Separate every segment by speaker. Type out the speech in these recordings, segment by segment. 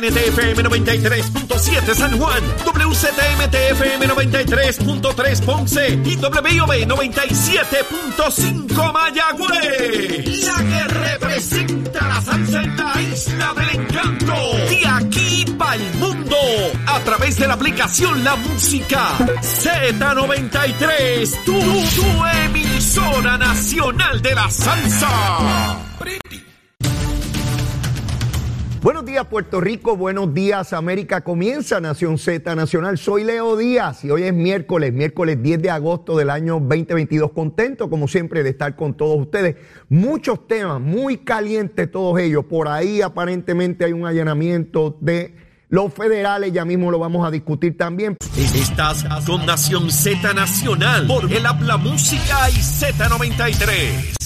Speaker 1: WKNTFM 93.7 San Juan, WCTMTFM 93.3 Ponce y WIOB 97.5 Mayagüez. La que representa la salsa en la isla del encanto. De aquí para el mundo. A través de la aplicación La Música Z93. Tu, tu emisora nacional de la salsa.
Speaker 2: Buenos días Puerto Rico, buenos días América, comienza Nación Z Nacional, soy Leo Díaz y hoy es miércoles, miércoles 10 de agosto del año 2022, contento como siempre de estar con todos ustedes, muchos temas muy calientes todos ellos, por ahí aparentemente hay un allanamiento de los federales, ya mismo lo vamos a discutir también.
Speaker 1: Estás con Nación Z Nacional por el Habla Música y Z93.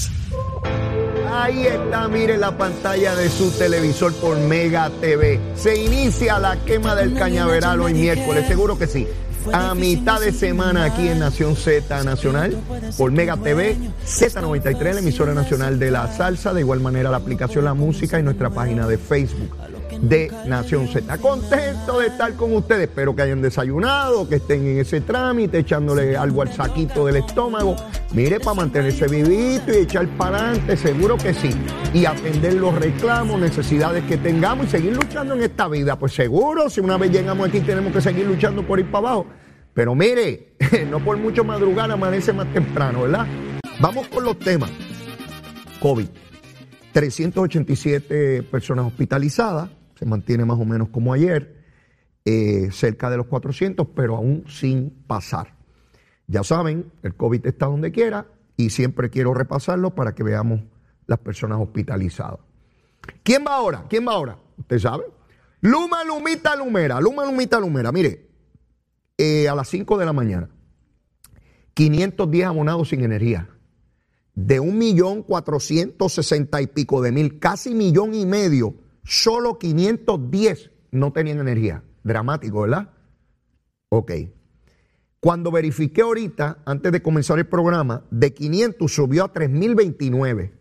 Speaker 2: Ahí está, mire la pantalla de su televisor por Mega TV. Se inicia la quema del cañaveral hoy miércoles, seguro que sí. A mitad de semana aquí en Nación Z Nacional, por Mega TV, Z93, la emisora nacional de la salsa, de igual manera la aplicación La Música y nuestra página de Facebook de Nación Z. Contento de estar con ustedes. Espero que hayan desayunado, que estén en ese trámite, echándole algo al saquito del estómago. Mire, para mantenerse vivito y echar para adelante, seguro que sí. Y atender los reclamos, necesidades que tengamos y seguir luchando en esta vida. Pues seguro, si una vez llegamos aquí, tenemos que seguir luchando por ir para abajo. Pero mire, no por mucho madrugar, amanece más temprano, ¿verdad? Vamos con los temas. COVID. 387 personas hospitalizadas, se mantiene más o menos como ayer, eh, cerca de los 400, pero aún sin pasar. Ya saben, el COVID está donde quiera y siempre quiero repasarlo para que veamos las personas hospitalizadas. ¿Quién va ahora? ¿Quién va ahora? ¿Usted sabe? Luma, Lumita, Lumera. Luma, Lumita, Lumera. Mire, eh, a las 5 de la mañana, 510 abonados sin energía. De un millón cuatrocientos sesenta y pico de mil, casi millón y medio solo 510 no tenían energía. Dramático, ¿verdad? Ok. Cuando verifiqué ahorita, antes de comenzar el programa, de 500 subió a 3029.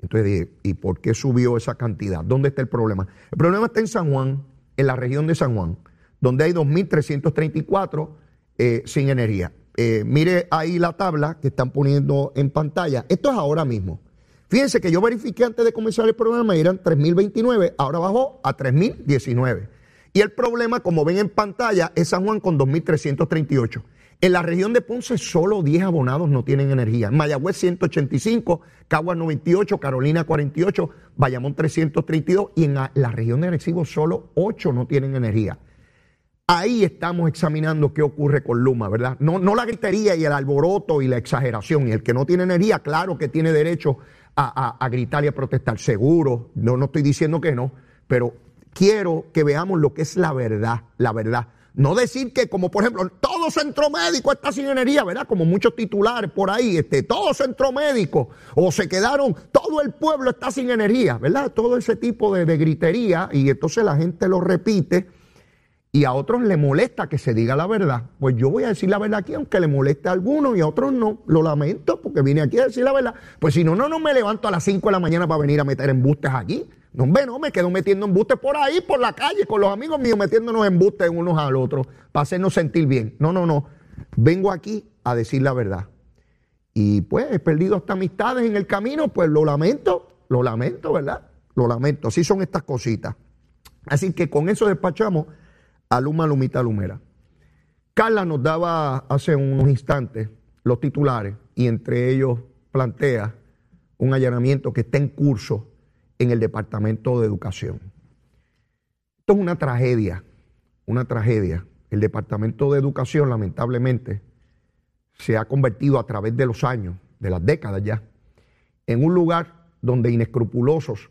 Speaker 2: Entonces dije, ¿y por qué subió esa cantidad? ¿Dónde está el problema? El problema está en San Juan, en la región de San Juan, donde hay 2.334 eh, sin energía. Eh, mire ahí la tabla que están poniendo en pantalla. Esto es ahora mismo. Fíjense que yo verifiqué antes de comenzar el programa y eran 3.029, ahora bajó a 3.019. Y el problema, como ven en pantalla, es San Juan con 2.338. En la región de Ponce solo 10 abonados no tienen energía. Mayagüez 185, Caguas 98, Carolina 48, Bayamón 332 y en la, región de Arecibo solo 8 no tienen energía. Ahí estamos examinando qué ocurre con Luma, ¿verdad? No, no la gritería y el alboroto y la exageración. Y el que no tiene energía, claro que tiene derecho a, gritar y a protestar. Seguro, no, no estoy diciendo que no, pero quiero que veamos lo que es la verdad, la verdad. No decir que, como por ejemplo, todo centro médico está sin energía, ¿verdad? Como muchos titulares por ahí, este, todo centro médico, o se quedaron, todo el pueblo está sin energía, ¿verdad? Todo ese tipo de, de gritería, y entonces la gente lo repite y a otros le molesta que se diga la verdad. Pues yo voy a decir la verdad aquí, aunque le moleste a algunos y a otros no. Lo lamento porque vine aquí a decir la verdad. Pues si no, no, no me levanto a las 5 de la mañana para venir a meter embustes aquí. No, hombre, no, me quedo metiendo embustes por ahí, por la calle, con los amigos míos, metiéndonos embustes unos al otro, para hacernos sentir bien. No, no, no. Vengo aquí a decir la verdad. Y pues he perdido hasta amistades en el camino, pues lo lamento, lo lamento, ¿verdad? Lo lamento. Así son estas cositas. Así que con eso despachamos Aluma Lumita Lumera. Carla nos daba hace unos instantes los titulares y entre ellos plantea un allanamiento que está en curso en el Departamento de Educación. Esto es una tragedia, una tragedia. El Departamento de Educación, lamentablemente, se ha convertido a través de los años, de las décadas ya, en un lugar donde inescrupulosos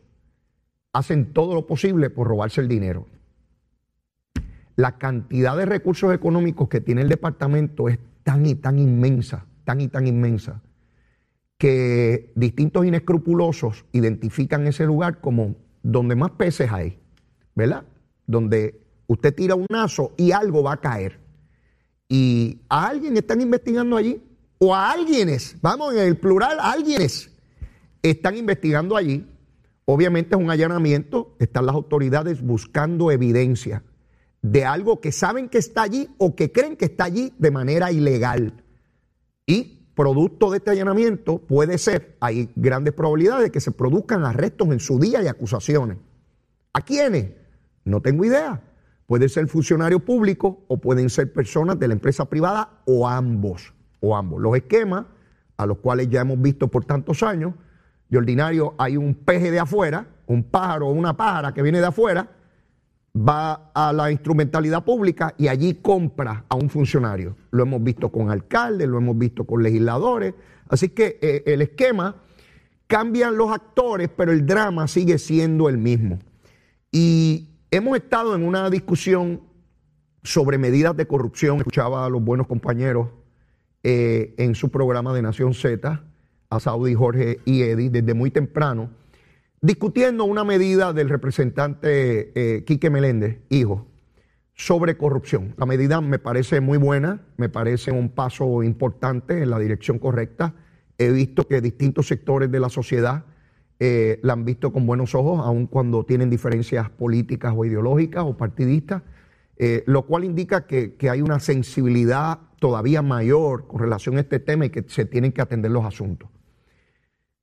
Speaker 2: hacen todo lo posible por robarse el dinero la cantidad de recursos económicos que tiene el departamento es tan y tan inmensa, tan y tan inmensa, que distintos inescrupulosos identifican ese lugar como donde más peces hay, ¿verdad? Donde usted tira un lazo y algo va a caer. Y a alguien están investigando allí, o a alguienes, vamos en el plural, alguienes están investigando allí, Obviamente es un allanamiento, están las autoridades buscando evidencia de algo que saben que está allí o que creen que está allí de manera ilegal. Y producto de este allanamiento puede ser, hay grandes probabilidades de que se produzcan arrestos en su día y acusaciones. ¿A quiénes? No tengo idea. Puede ser funcionario público o pueden ser personas de la empresa privada o ambos, o ambos. Los esquemas a los cuales ya hemos visto por tantos años, de ordinario hay un peje de afuera, un pájaro o una pájara que viene de afuera, va a la instrumentalidad pública y allí compra a un funcionario. Lo hemos visto con alcaldes, lo hemos visto con legisladores. Así que eh, el esquema, cambian los actores, pero el drama sigue siendo el mismo. Y hemos estado en una discusión sobre medidas de corrupción. Escuchaba a los buenos compañeros eh, en su programa de Nación Z, a Saudi, Jorge y Eddie, desde muy temprano discutiendo una medida del representante eh, Quique Meléndez, hijo, sobre corrupción. La medida me parece muy buena, me parece un paso importante en la dirección correcta. He visto que distintos sectores de la sociedad eh, la han visto con buenos ojos, aun cuando tienen diferencias políticas o ideológicas o partidistas, eh, lo cual indica que, que hay una sensibilidad todavía mayor con relación a este tema y que se tienen que atender los asuntos.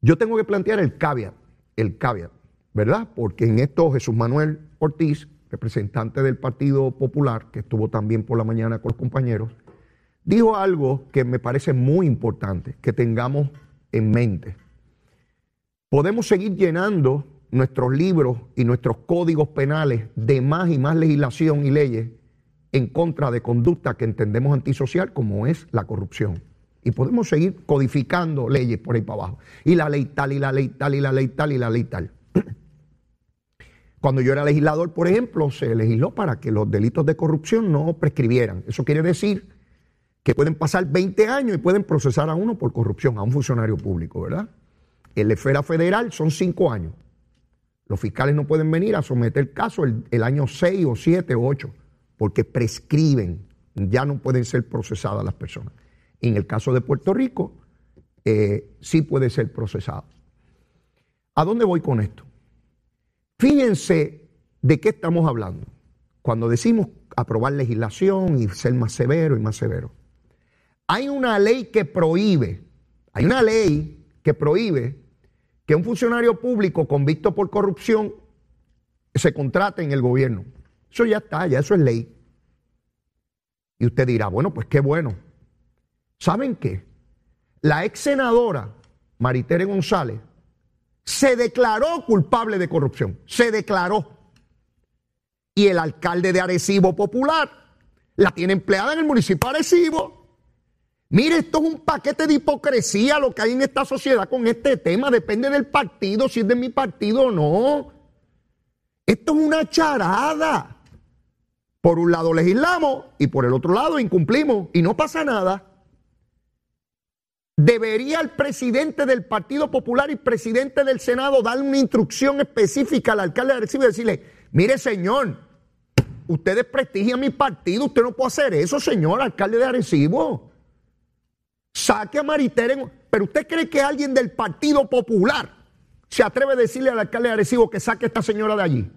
Speaker 2: Yo tengo que plantear el caveat el caveat, ¿verdad? Porque en esto Jesús Manuel Ortiz, representante del Partido Popular, que estuvo también por la mañana con los compañeros, dijo algo que me parece muy importante que tengamos en mente. Podemos seguir llenando nuestros libros y nuestros códigos penales de más y más legislación y leyes en contra de conducta que entendemos antisocial como es la corrupción. Y podemos seguir codificando leyes por ahí para abajo. Y la ley tal, y la ley tal, y la ley tal, y la ley tal. Cuando yo era legislador, por ejemplo, se legisló para que los delitos de corrupción no prescribieran. Eso quiere decir que pueden pasar 20 años y pueden procesar a uno por corrupción, a un funcionario público, ¿verdad? En la esfera federal son 5 años. Los fiscales no pueden venir a someter caso el, el año 6 o 7 o 8, porque prescriben, ya no pueden ser procesadas las personas. En el caso de Puerto Rico, eh, sí puede ser procesado. ¿A dónde voy con esto? Fíjense de qué estamos hablando. Cuando decimos aprobar legislación y ser más severo y más severo. Hay una ley que prohíbe, hay una ley que prohíbe que un funcionario público convicto por corrupción se contrate en el gobierno. Eso ya está, ya eso es ley. Y usted dirá, bueno, pues qué bueno. ¿Saben qué? La ex senadora Maritere González se declaró culpable de corrupción. Se declaró. Y el alcalde de Arecibo Popular la tiene empleada en el municipio de Arecibo. Mire, esto es un paquete de hipocresía lo que hay en esta sociedad con este tema. Depende del partido, si es de mi partido o no. Esto es una charada. Por un lado legislamos y por el otro lado incumplimos y no pasa nada. ¿Debería el presidente del Partido Popular y presidente del Senado dar una instrucción específica al alcalde de Arecibo y decirle, mire señor, ustedes prestigian mi partido, usted no puede hacer eso, señor alcalde de Arecibo. Saque a Maritere, pero usted cree que alguien del Partido Popular se atreve a decirle al alcalde de Arecibo que saque a esta señora de allí.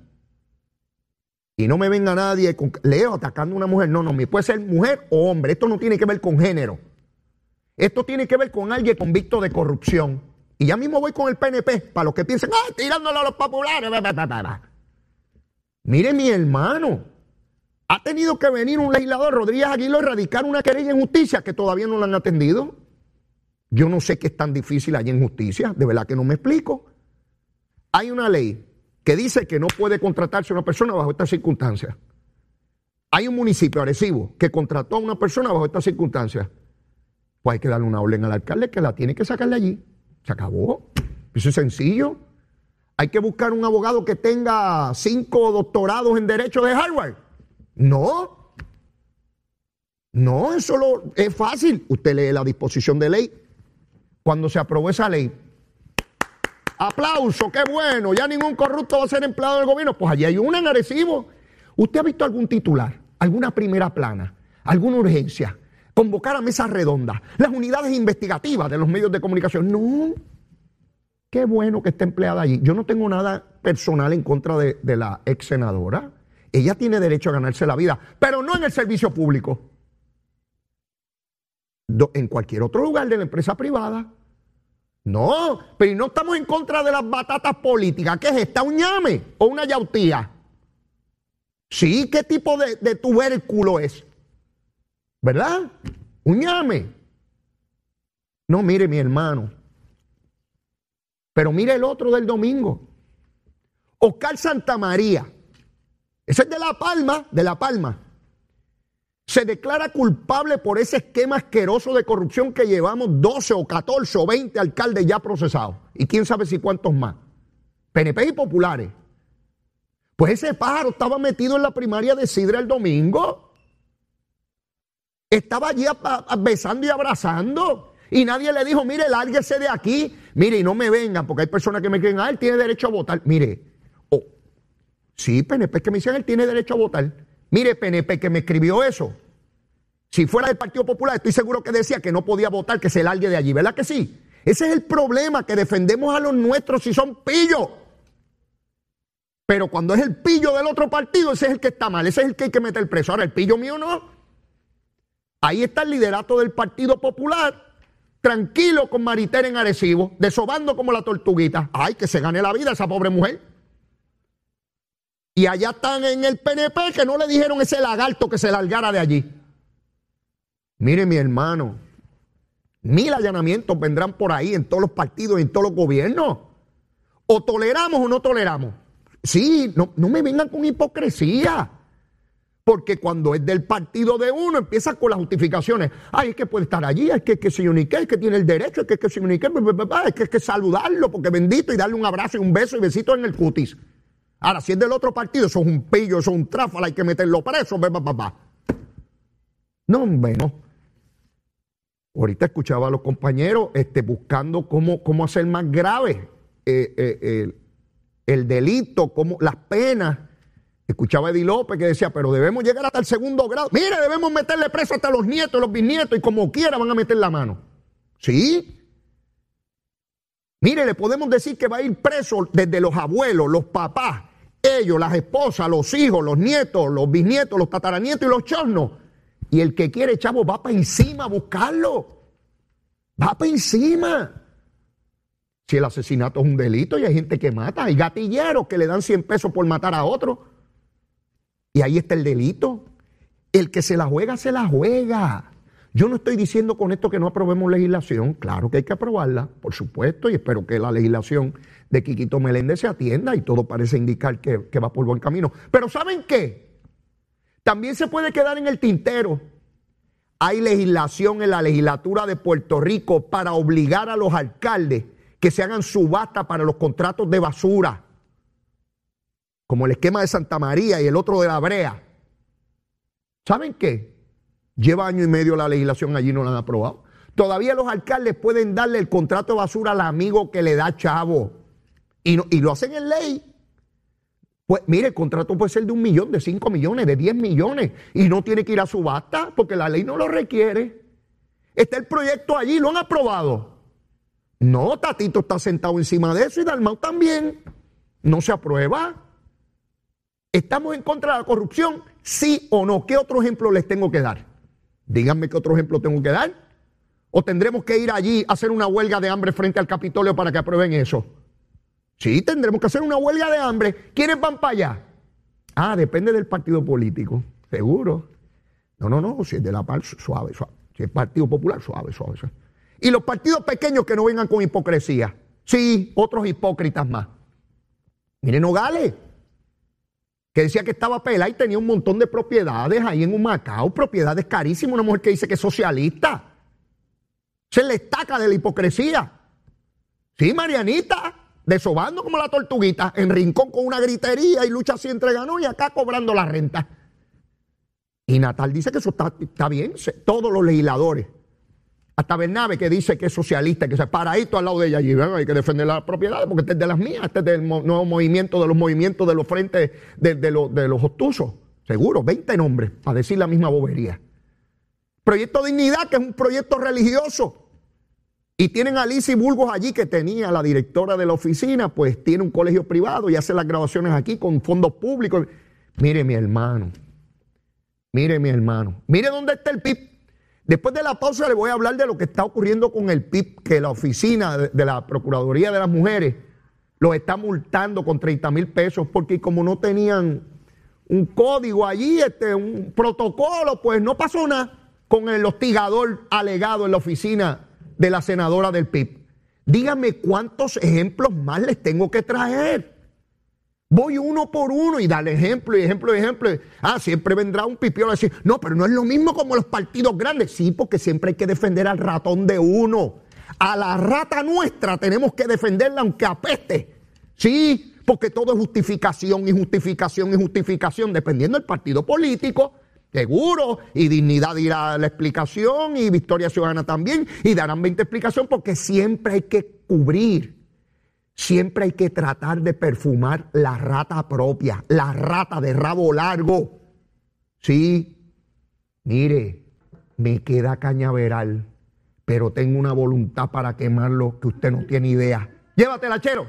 Speaker 2: Y no me venga nadie con Leo atacando a una mujer. No, no, puede ser mujer o hombre. Esto no tiene que ver con género. Esto tiene que ver con alguien convicto de corrupción. Y ya mismo voy con el PNP, para los que piensen, ¡ah, tirándolo a los populares! Mire, mi hermano, ha tenido que venir un legislador, Rodríguez Aguilo, a erradicar una querella en justicia que todavía no la han atendido. Yo no sé qué es tan difícil allí en justicia, de verdad que no me explico. Hay una ley que dice que no puede contratarse una persona bajo estas circunstancias. Hay un municipio, Arecibo, que contrató a una persona bajo estas circunstancias pues hay que darle una orden al alcalde que la tiene que sacar de allí. Se acabó. Eso es sencillo. Hay que buscar un abogado que tenga cinco doctorados en Derecho de Harvard. No. No, eso es fácil. Usted lee la disposición de ley. Cuando se aprobó esa ley, aplauso, qué bueno, ya ningún corrupto va a ser empleado del gobierno. Pues allí hay una en Arecibo. ¿Usted ha visto algún titular, alguna primera plana, alguna urgencia? Convocar a mesas redondas, las unidades investigativas de los medios de comunicación. No. Qué bueno que esté empleada allí. Yo no tengo nada personal en contra de, la ex senadora. Ella tiene derecho a ganarse la vida, pero no en el servicio público. En cualquier otro lugar de la empresa privada. No, pero no estamos en contra de las batatas políticas. ¿Qué es esta? ¿Un ñame o una yautía? Sí, ¿qué tipo de tubérculo es? ¿Verdad? Un. No, mire mi hermano. Pero mire el otro del domingo. Oscar Santamaría. Ese es de La Palma, de La Palma. Se declara culpable por ese esquema asqueroso de corrupción que llevamos 12 o 14 o 20 alcaldes ya procesados. Y quién sabe si cuántos más. PNP y populares. Pues ese pájaro estaba metido en la primaria de Sidra el domingo. Estaba allí besando y abrazando. Y nadie le dijo, mire, lárguese de aquí. Mire, y no me vengan, porque hay personas que me creen, ah, él tiene derecho a votar. Mire, oh, sí, PNP que me dicen, él tiene derecho a votar. Mire, PNP que me escribió eso. Si fuera del Partido Popular, estoy seguro que decía que no podía votar, que se largue de allí, ¿verdad que sí? Ese es el problema, que defendemos a los nuestros si son pillos. Pero cuando es el pillo del otro partido, ese es el que está mal, ese es el que hay que meter preso. Ahora, el pillo mío no. Ahí está el liderato del Partido Popular, tranquilo con Maritere en Arecibo, desobando como la tortuguita. Ay, que se gane la vida esa pobre mujer. Y allá están en el PNP que no le dijeron ese lagarto que se largara de allí. Mire, mi hermano, mil allanamientos vendrán por ahí en todos los partidos y en todos los gobiernos. O toleramos o no toleramos. Sí, no, no me vengan con hipocresía. Porque cuando es del partido de uno, empieza con las justificaciones. Ay, es que puede estar allí, es que, es que se unique, es que tiene el derecho, es que, es que se unique, bla, bla, bla, es que es que saludarlo, porque bendito, y darle un abrazo y un beso y besito en el cutis. Ahora, si es del otro partido, eso es un pillo, eso es un tráfala, hay que meterlo preso, bla. No, hombre, no. Ahorita escuchaba a los compañeros este, buscando cómo, cómo hacer más grave eh, eh, el, el delito, cómo, las penas. Escuchaba a Eddie López que decía, pero debemos llegar hasta el segundo grado. Mire, debemos meterle preso hasta los nietos, los bisnietos, y como quiera van a meter la mano. ¿Sí? Mire, le podemos decir que va a ir preso desde los abuelos, los papás, ellos, las esposas, los hijos, los nietos, los bisnietos, los tataranietos y los chornos. Y el que quiere, chavo, va para encima a buscarlo. Va para encima. Si el asesinato es un delito y hay gente que mata, hay gatilleros que le dan 100 pesos por matar a otro. Y ahí está el delito. El que se la juega, se la juega. Yo no estoy diciendo con esto que no aprobemos legislación. Claro que hay que aprobarla, por supuesto, y espero que la legislación de Quiquito Meléndez se atienda y todo parece indicar que, que va por buen camino. Pero ¿saben qué? También se puede quedar en el tintero. Hay legislación en la legislatura de Puerto Rico para obligar a los alcaldes que se hagan subasta para los contratos de basura, como el esquema de Santa María y el otro de la Brea. ¿Saben qué? Lleva año y medio la legislación allí, no la han aprobado. Todavía los alcaldes pueden darle el contrato de basura al amigo que le da chavo. Y, no- y lo hacen en ley. Pues mire, el contrato puede ser de un millón, de cinco millones, de diez millones. Y no tiene que ir a subasta porque la ley no lo requiere. Está el proyecto allí, lo han aprobado. No, Tatito está sentado encima de eso y Dalmau también. No se aprueba. ¿Estamos en contra de la corrupción? Sí o no. ¿Qué otro ejemplo les tengo que dar? Díganme qué otro ejemplo tengo que dar. ¿O tendremos que ir allí a hacer una huelga de hambre frente al Capitolio para que aprueben eso? Sí, tendremos que hacer una huelga de hambre. ¿Quiénes van para allá? Ah, depende del partido político, seguro. No, no, no, si es de la PAL, suave, suave. Si es Partido Popular, suave, suave, suave. Y los partidos pequeños que no vengan con hipocresía. Sí, otros hipócritas más. Miren Nogales, que decía que estaba pelada y tenía un montón de propiedades ahí en un Macao, propiedades carísimas, una mujer que dice que es socialista. Se le estaca de la hipocresía. Sí, Marianita, desobando como la tortuguita, en rincón con una gritería y lucha así entre ganó y acá cobrando la renta. Y Natal dice que eso está, está bien, todos los legisladores. Hasta Bernabe que dice que es socialista, que se paradito al lado de ella allí, ¿verdad? hay que defender las propiedades porque este es de las mías, este es del nuevo movimiento de los movimientos de los frentes de, de los, de los obtusos. Seguro, 20 nombres para decir la misma bobería. Proyecto Dignidad, que es un proyecto religioso. Y tienen a Lizzie Burgos allí, que tenía la directora de la oficina, pues tiene un colegio privado y hace las grabaciones aquí con fondos públicos. Mire, mi hermano, mire, mi hermano, mire dónde está el PIB. Después de la pausa le voy a hablar de lo que está ocurriendo con el PIB, que la oficina de la Procuraduría de las Mujeres los está multando con 30 mil pesos porque como no tenían un código allí, este, un protocolo, pues no pasó nada con el hostigador alegado en la oficina de la senadora del PIB. Dígame cuántos ejemplos más les tengo que traer. Voy uno por uno y darle ejemplo y ejemplo y ejemplo. Ah, siempre vendrá un pipiolo a decir, no, pero no es lo mismo como los partidos grandes. Sí, porque siempre hay que defender al ratón de uno. A la rata nuestra tenemos que defenderla aunque apeste. Sí, porque todo es justificación y justificación y justificación, dependiendo del partido político. Seguro, y Dignidad dirá la explicación, y Victoria Ciudadana también, y darán 20 explicaciones, porque siempre hay que cubrir, siempre hay que tratar de perfumar la rata propia, la rata de rabo largo. Sí, mire, me queda cañaveral, pero tengo una voluntad para quemarlo que usted no tiene idea. Llévatela, chero.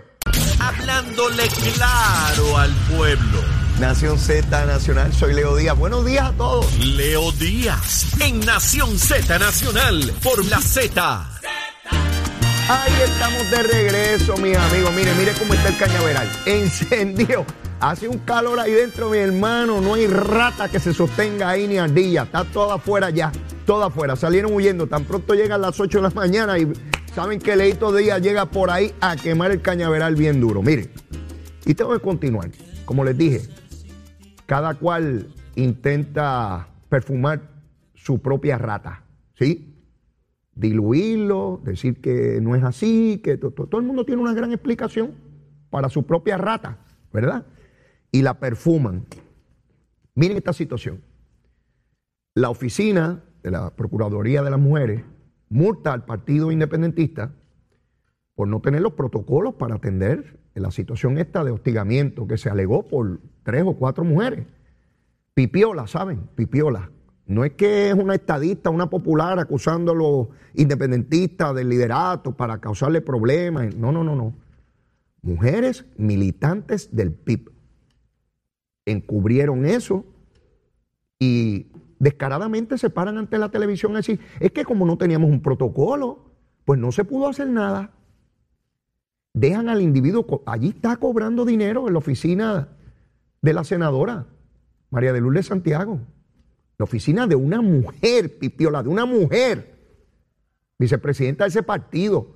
Speaker 1: Hablándole claro al pueblo.
Speaker 2: Nación Z Nacional, soy Leo Díaz. Buenos días a todos.
Speaker 1: Leo Díaz, en Nación Z Nacional, por la Z.
Speaker 2: Ahí estamos de regreso, mis amigos. Mire, mire cómo está el cañaveral. Encendió. Hace un calor ahí dentro, mi hermano. No hay rata que se sostenga ahí ni ardilla. Está toda afuera ya. Toda afuera. Salieron huyendo. Tan pronto llegan las 8 de la mañana y saben que Leito Díaz llega por ahí a quemar el cañaveral bien duro. Mire. Y tengo que continuar. Como les dije, cada cual intenta perfumar su propia rata, ¿sí? Diluirlo, decir que no es así, que todo el mundo tiene una gran explicación para su propia rata, ¿verdad? Y la perfuman. Miren esta situación. La oficina de la Procuraduría de las Mujeres multa al Partido Independentista por no tener los protocolos para atender la situación esta de hostigamiento que se alegó por tres o cuatro mujeres. Pipiola, ¿saben? Pipiola. No es que es una estadista, una popular acusando a los independentistas del liderato para causarle problemas. No, no, no, no. Mujeres militantes del PIB encubrieron eso y descaradamente se paran ante la televisión a decir, es que como no teníamos un protocolo, pues no se pudo hacer nada dejan al individuo, allí está cobrando dinero en la oficina de la senadora María de Lourdes Santiago, la oficina de una mujer, Pipiola, de una mujer, vicepresidenta de ese partido,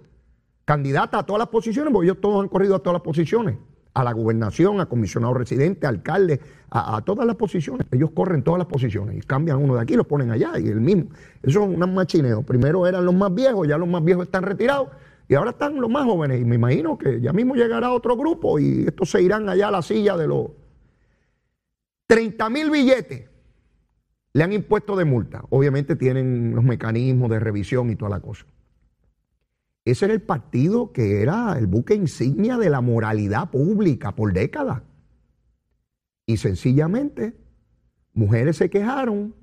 Speaker 2: candidata a todas las posiciones, porque ellos todos han corrido a todas las posiciones, a la gobernación, a comisionado residente, a alcalde, a, todas las posiciones. Ellos corren todas las posiciones y cambian uno de aquí, lo ponen allá y el mismo. Eso es un machineo. Primero eran los más viejos, ya los más viejos están retirados y ahora están los más jóvenes y me imagino que ya mismo llegará otro grupo y estos se irán allá a la silla de los 30 mil billetes. Le han impuesto de multa. Obviamente tienen los mecanismos de revisión y toda la cosa. Ese era el partido que era el buque insignia de la moralidad pública por décadas. Y sencillamente, mujeres se quejaron,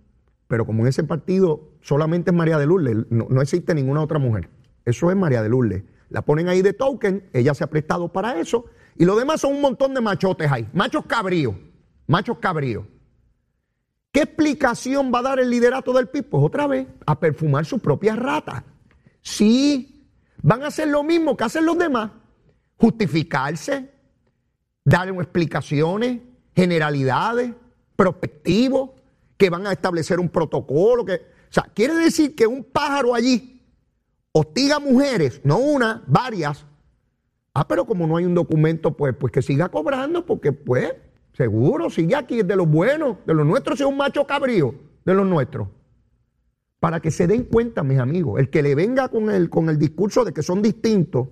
Speaker 2: pero como en ese partido solamente es María de Lourdes, no, no existe ninguna otra mujer. Eso es María de Lourdes. La ponen ahí de token, ella se ha prestado para eso. Y lo demás son un montón de machotes ahí. Machos cabríos. Machos cabríos. ¿Qué explicación va a dar el liderato del PIB? Pues otra vez, a perfumar sus propias ratas. Sí, van a hacer lo mismo que hacen los demás. Justificarse, dar explicaciones, generalidades, prospectivos, que van a establecer un protocolo. O sea, quiere decir que un pájaro allí hostiga mujeres, no una, varias. Ah, pero como no hay un documento, pues, pues que siga cobrando, porque pues, seguro, sigue aquí, es de los buenos, de los nuestros, es un macho cabrío, de los nuestros. Para que se den cuenta, mis amigos, el que le venga con el, con el discurso de que son distintos,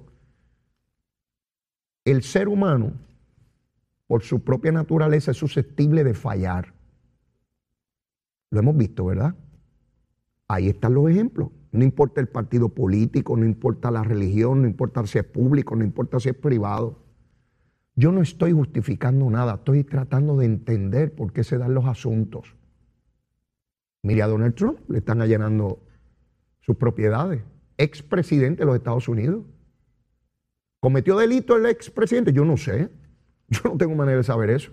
Speaker 2: el ser humano, por su propia naturaleza, es susceptible de fallar. Lo hemos visto, ¿verdad? Ahí están los ejemplos. No importa el partido político, no importa la religión, no importa si es público, no importa si es privado. Yo no estoy justificando nada, estoy tratando de entender por qué se dan los asuntos. Mire a Donald Trump, le están allanando sus propiedades. expresidente de los Estados Unidos. ¿Cometió delito el expresidente? Yo no sé. Yo no tengo manera de saber eso.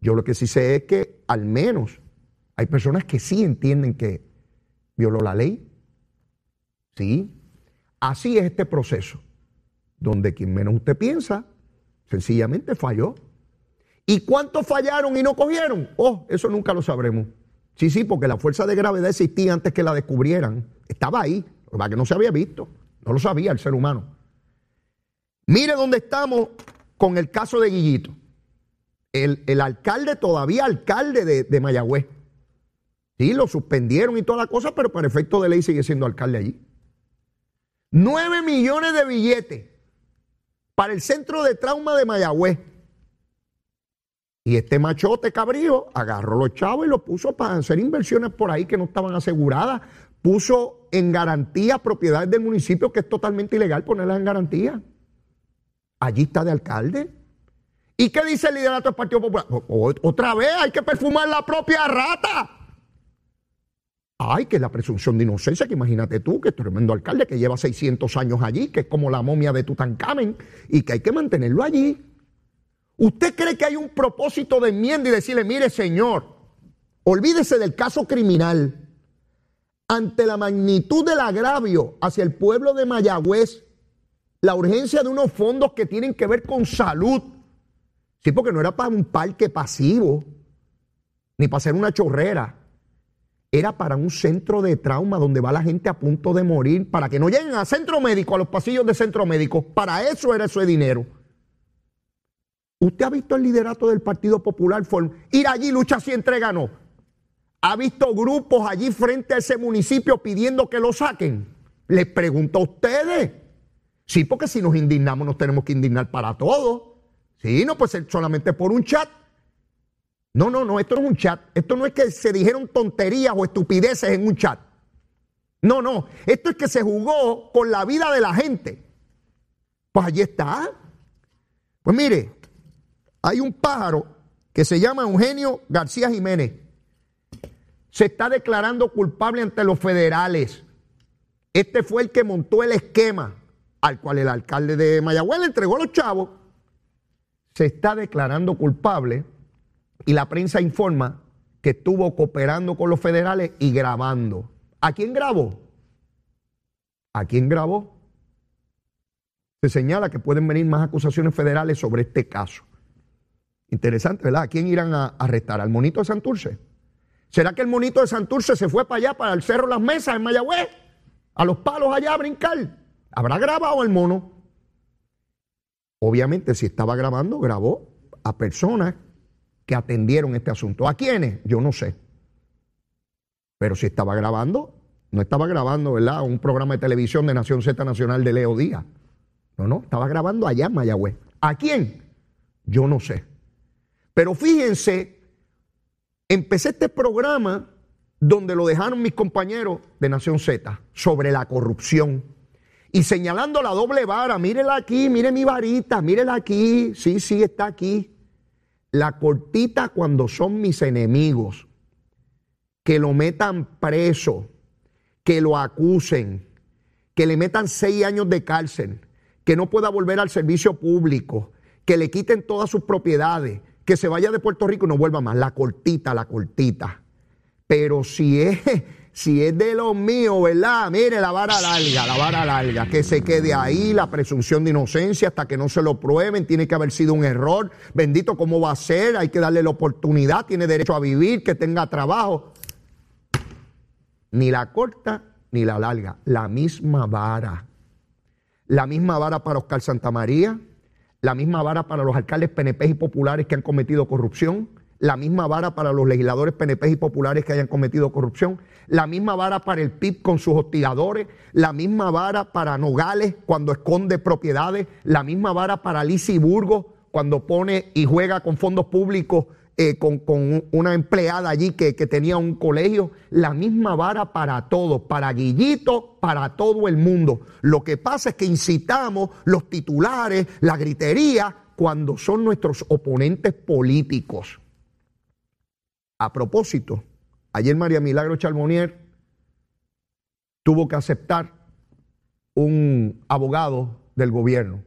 Speaker 2: Yo lo que sí sé es que al menos hay personas que sí entienden que violó la ley. Sí. Así es este proceso, donde quien menos usted piensa, sencillamente falló. ¿Y cuántos fallaron y no cogieron? Oh, eso nunca lo sabremos. Sí, sí, porque la fuerza de gravedad existía antes que la descubrieran. Estaba ahí, para que no se había visto. No lo sabía el ser humano. Mire dónde estamos con el caso de Guillito. El, alcalde, todavía alcalde de, de, Mayagüez. Sí, lo suspendieron y toda la cosa, pero para efecto de ley sigue siendo alcalde allí. Nueve millones de billetes para el centro de trauma de Mayagüez. Y este machote cabrío agarró los chavos y los puso para hacer inversiones por ahí que no estaban aseguradas. Puso en garantía propiedades del municipio que es totalmente ilegal ponerlas en garantía. Allí está de alcalde. ¿Y qué dice el liderato del Partido Popular? otra vez hay que perfumar la propia rata. Ay, que la presunción de inocencia, que imagínate tú, que es tremendo alcalde que lleva 600 años allí, que es como la momia de Tutankamen, y que hay que mantenerlo allí. ¿Usted cree que hay un propósito de enmienda y decirle, mire señor, olvídese del caso criminal? Ante la magnitud del agravio hacia el pueblo de Mayagüez, la urgencia de unos fondos que tienen que ver con salud. Sí, porque no era para un parque pasivo, ni para hacer una chorrera. Era para un centro de trauma donde va la gente a punto de morir, para que no lleguen al centro médico, a los pasillos de centro médico. Para eso era ese dinero. ¿Usted ha visto el liderato del Partido Popular ir allí, lucha si entrega no? ¿Ha visto grupos allí frente a ese municipio pidiendo que lo saquen? Les pregunto a ustedes. Sí, porque si nos indignamos nos tenemos que indignar para todo. Sí, no puede ser solamente por un chat. No, no, no, esto no es un chat. Esto no es que se dijeron tonterías o estupideces en un chat. No, no, esto es que se jugó con la vida de la gente. Pues allí está. Pues mire, hay un pájaro que se llama Eugenio García Jiménez. Se está declarando culpable ante los federales. Este fue el que montó el esquema al cual el alcalde de Mayagüez le entregó a los chavos. Se está declarando culpable y la prensa informa que estuvo cooperando con los federales y grabando. ¿A quién grabó? ¿A quién grabó? Se señala que pueden venir más acusaciones federales sobre este caso. Interesante, ¿verdad? ¿A quién irán a arrestar? ¿Al monito de Santurce? ¿Será que el monito de Santurce se fue para allá, para el Cerro Las Mesas en Mayagüez? A los palos allá a brincar. ¿Habrá grabado el mono? Obviamente, si estaba grabando, grabó a personas que atendieron este asunto. ¿A quiénes? Yo no sé. Pero si estaba grabando, no estaba grabando, ¿verdad? Un programa de televisión de Nación Z Nacional de Leo Díaz. No, no, estaba grabando allá en Mayagüez. ¿A quién? Yo no sé. Pero fíjense, empecé este programa donde lo dejaron mis compañeros de Nación Z sobre la corrupción y señalando la doble vara, mírela aquí, mire mi varita, mírela aquí, sí, sí, está aquí. La cortita cuando son mis enemigos, que lo metan preso, que lo acusen, que le metan seis años de cárcel, que no pueda volver al servicio público, que le quiten todas sus propiedades, que se vaya de Puerto Rico y no vuelva más. La cortita, la cortita. Pero si es, si es de los míos, ¿verdad? Mire, la vara larga, la vara larga. Que se quede ahí la presunción de inocencia hasta que no se lo prueben. Tiene que haber sido un error. Bendito, ¿cómo va a ser? Hay que darle la oportunidad. Tiene derecho a vivir, que tenga trabajo. Ni la corta ni la larga. La misma vara. La misma vara para Oscar Santamaría la misma vara para los alcaldes PNP y populares que han cometido corrupción, la misma vara para los legisladores PNP y populares que hayan cometido corrupción, la misma vara para el PIB con sus hostigadores, la misma vara para Nogales cuando esconde propiedades, la misma vara para Lisi Burgos cuando pone y juega con fondos públicos eh, con, una empleada allí que, que, tenía un colegio, la misma vara para todos, para Guillito, para todo el mundo. Lo que pasa es que incitamos los titulares, la gritería, cuando son nuestros oponentes políticos. A propósito, ayer María Milagro Charbonnier tuvo que aceptar un abogado del gobierno.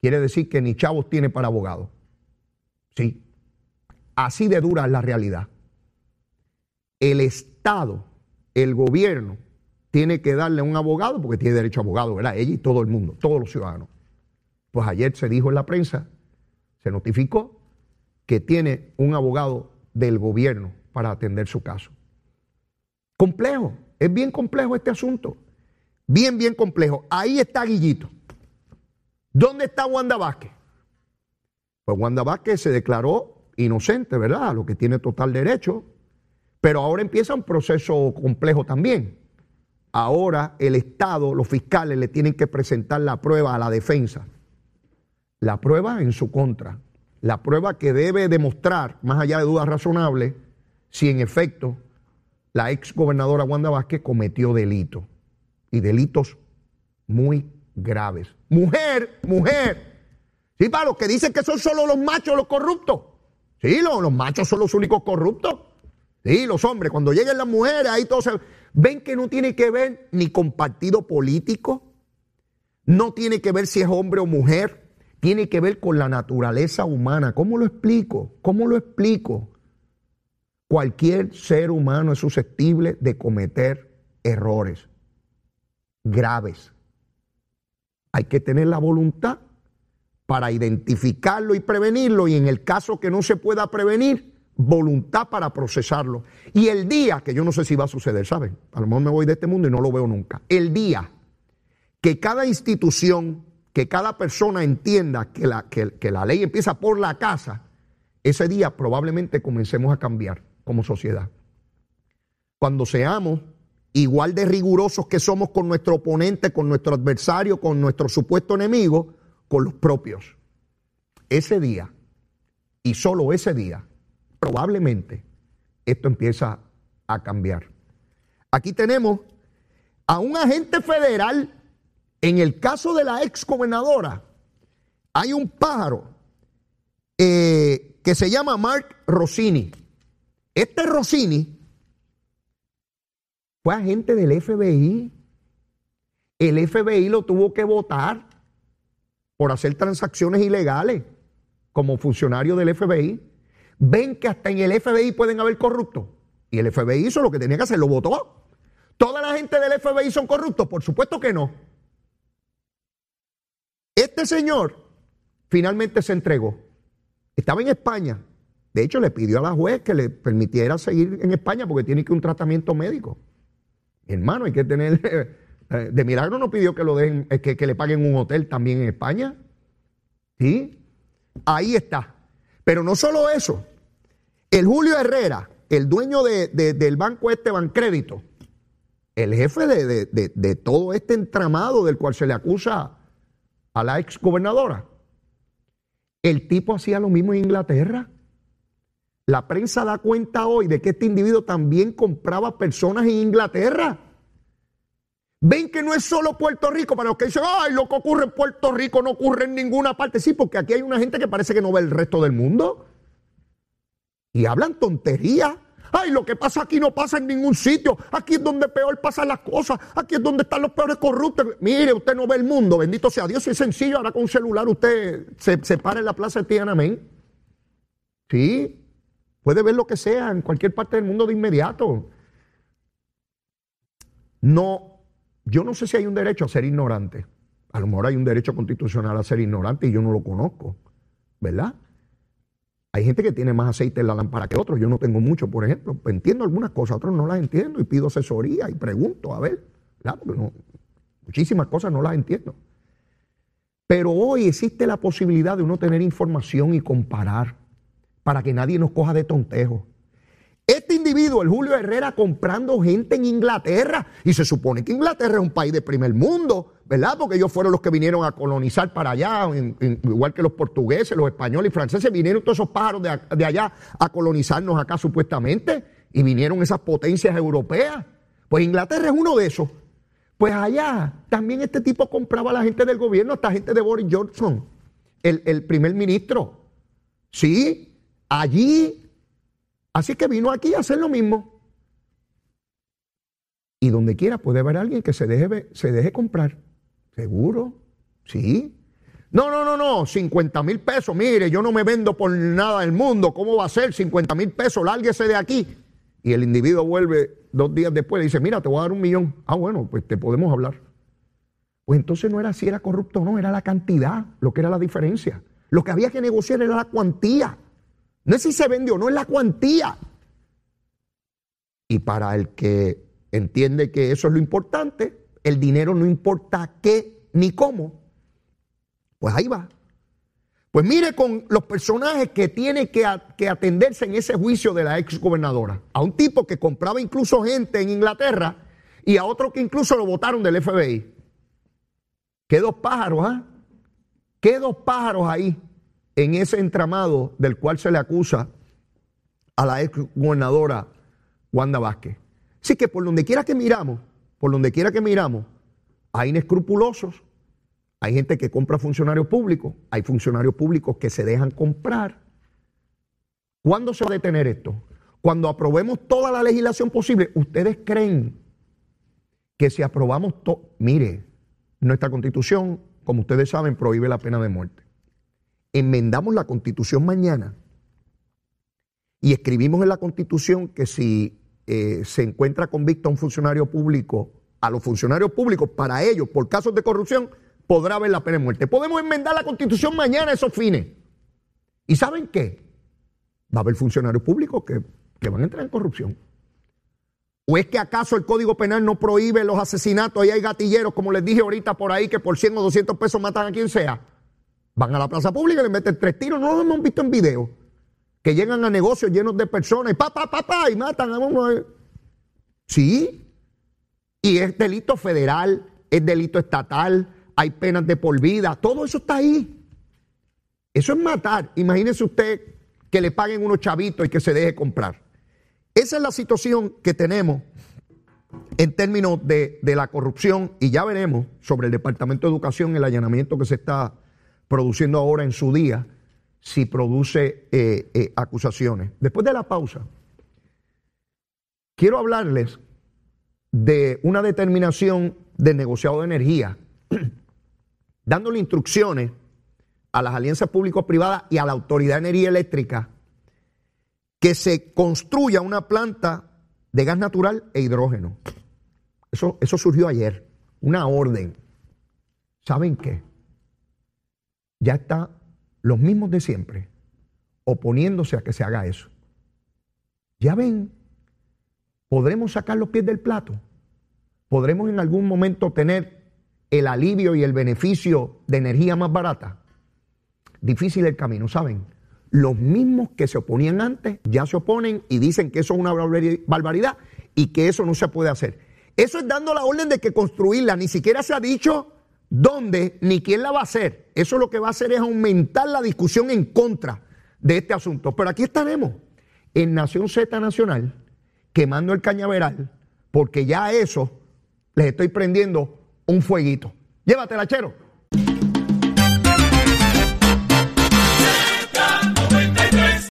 Speaker 2: Quiere decir que ni chavos tiene para abogado. Sí. Así de dura es la realidad. El Estado, el gobierno, tiene que darle un abogado, porque tiene derecho a abogado, ¿verdad? Ella y todo el mundo, todos los ciudadanos. Pues ayer se dijo en la prensa, se notificó que tiene un abogado del gobierno para atender su caso. Complejo, es bien complejo este asunto. Bien, bien complejo. Ahí está Guillito. ¿Dónde está Wanda Vázquez? Pues Wanda Vázquez se declaró inocente, ¿verdad? Lo que tiene total derecho. Pero ahora empieza un proceso complejo también. Ahora el Estado, los fiscales le tienen que presentar la prueba a la defensa. La prueba en su contra. La prueba que debe demostrar, más allá de dudas razonables, si en efecto la ex gobernadora Wanda Vázquez cometió delito. Y delitos muy graves. Mujer, mujer. Sí, para los que dicen que son solo los machos los corruptos. Sí, los, machos son los únicos corruptos. Sí, los hombres. Cuando lleguen las mujeres, ahí todos. Ven que no tiene que ver ni con partido político. No tiene que ver si es hombre o mujer. Tiene que ver con la naturaleza humana. ¿Cómo lo explico? ¿Cómo lo explico? Cualquier ser humano es susceptible de cometer errores graves. Hay que tener la voluntad para identificarlo y prevenirlo y en el caso que no se pueda prevenir, voluntad para procesarlo. Y el día, que yo no sé si va a suceder, ¿saben? A lo mejor me voy de este mundo y no lo veo nunca. El día que cada institución, que cada persona entienda que la, que, la ley empieza por la casa, ese día probablemente comencemos a cambiar como sociedad. Cuando seamos igual de rigurosos que somos con nuestro oponente, con nuestro adversario, con nuestro supuesto enemigo, con los propios. Ese día, y solo ese día, probablemente esto empieza a cambiar. Aquí tenemos a un agente federal, en el caso de la ex gobernadora, hay un pájaro eh, que se llama Mark Rossini. Este Rossini fue agente del FBI. El FBI lo tuvo que votar por hacer transacciones ilegales como funcionario del FBI. Ven que hasta en el FBI pueden haber corruptos. Y el FBI hizo lo que tenía que hacer, lo votó. ¿Toda la gente del FBI son corruptos? Por supuesto que no. Este señor finalmente se entregó. Estaba en España. De hecho, le pidió a la juez que le permitiera seguir en España porque tiene que un tratamiento médico. Hermano, hay que tener. Eh, de milagro no pidió que lo eh, que, le paguen un hotel también en España. ¿Sí? Ahí está. Pero no solo eso. El Julio Herrera, el dueño del banco este Bancrédito, el jefe de, de, todo este entramado del cual se le acusa a la ex gobernadora, el tipo hacía lo mismo en Inglaterra. La prensa da cuenta hoy de que este individuo también compraba personas en Inglaterra. Ven que no es solo Puerto Rico, para los que dicen, ay, lo que ocurre en Puerto Rico no ocurre en ninguna parte. Sí, porque aquí hay una gente que parece que no ve el resto del mundo. Y hablan tonterías. Ay, lo que pasa aquí no pasa en ningún sitio. Aquí es donde peor pasan las cosas. Aquí es donde están los peores corruptos. Mire, usted no ve el mundo. Bendito sea Dios. Es sencillo. Ahora con un celular usted se, se para en la plaza de Tiananmen. Sí, Puede ver lo que sea en cualquier parte del mundo de inmediato. No, yo no sé si hay un derecho a ser ignorante. A lo mejor hay un derecho constitucional a ser ignorante y yo no lo conozco, ¿verdad? Hay gente que tiene más aceite en la lámpara que otros. Yo no tengo mucho, por ejemplo. Entiendo algunas cosas, otras no las entiendo y pido asesoría y pregunto, a ver, muchísimas cosas no las entiendo. Pero hoy existe la posibilidad de uno tener información y comparar para que nadie nos coja de tontejo. Este individuo, el Julio Herrera, comprando gente en Inglaterra, y se supone que Inglaterra es un país de primer mundo, ¿verdad? Porque ellos fueron los que vinieron a colonizar para allá, igual que los portugueses, los españoles y franceses, vinieron todos esos pájaros de, de allá a colonizarnos acá supuestamente, y vinieron esas potencias europeas. Pues Inglaterra es uno de esos. Pues allá también este tipo compraba a la gente del gobierno, esta gente de Boris Johnson, el, el primer ministro. Sí, allí. Así que vino aquí a hacer lo mismo. Y donde quiera puede haber alguien que se deje, se deje comprar. ¿Seguro? Sí. No, no, no, no, 50 mil pesos. Mire, yo no me vendo por nada del mundo. ¿Cómo va a ser 50 mil pesos? Lárguese de aquí. Y el individuo vuelve dos días después y dice, mira, te voy a dar un millón. Ah, bueno, pues te podemos hablar. Pues entonces no era si era corrupto o no, era la cantidad, lo que era la diferencia. Lo que había que negociar era la cuantía. No es si se vendió, no es la cuantía. Y para el que entiende que eso es lo importante, el dinero no importa qué ni cómo, pues ahí va. Pues mire con los personajes que tiene que, que, atenderse en ese juicio de la ex gobernadora. A un tipo que compraba incluso gente en Inglaterra y a otro que incluso lo votaron del FBI. ¿Qué dos pájaros, ah? ¿Qué dos pájaros ahí en ese entramado del cual se le acusa a la ex gobernadora Wanda Vázquez? Así que por donde quiera que miramos, por donde quiera que miramos, hay inescrupulosos hay gente que compra funcionarios públicos, hay funcionarios públicos que se dejan comprar. ¿Cuándo se va a detener esto? Cuando aprobemos toda la legislación posible, ¿ustedes creen que si aprobamos todo, mire, nuestra constitución, como ustedes saben, prohíbe la pena de muerte. Enmendamos la constitución mañana y escribimos en la constitución que si eh, se encuentra convicto a un funcionario público, a los funcionarios públicos, para ellos, por casos de corrupción, podrá haber la pena de muerte. Podemos enmendar la constitución mañana a esos fines. ¿Y saben qué? Va a haber funcionarios públicos que, que van a entrar en corrupción. ¿O es que acaso el Código Penal no prohíbe los asesinatos? Ahí hay gatilleros, como les dije ahorita por ahí, que por 100 o 200 pesos matan a quien sea. Van a la plaza pública y le meten tres tiros. No lo hemos visto en video. Que llegan a negocios llenos de personas y pa, pa, y matan a uno. Sí. Y es delito federal, es delito estatal, hay penas de por vida, todo eso está ahí. Eso es matar. Imagínese usted que le paguen unos chavitos y que se deje comprar. Esa es la situación que tenemos en términos de, la corrupción y ya veremos sobre el Departamento de Educación el allanamiento que se está produciendo ahora en su día, si produce eh, eh, acusaciones. Después de la pausa, quiero hablarles de una determinación del negociado de energía dándole instrucciones a las alianzas público-privadas y a la Autoridad de Energía Eléctrica que se construya una planta de gas natural e hidrógeno. Eso, eso surgió ayer, una orden. ¿Saben qué? Ya está los mismos de siempre oponiéndose a que se haga eso. Ya ven, podremos sacar los pies del plato. Podremos en algún momento tener el alivio y el beneficio de energía más barata, difícil el camino, ¿saben? Los mismos que se oponían antes ya se oponen y dicen que eso es una barbaridad y que eso no se puede hacer. Eso es dando la orden de que construirla, ni siquiera se ha dicho dónde ni quién la va a hacer. Eso lo que va a hacer es aumentar la discusión en contra de este asunto. Pero aquí estaremos en Nación Z Nacional quemando el cañaveral porque ya eso les estoy prendiendo un fueguito. Llévatela, chero.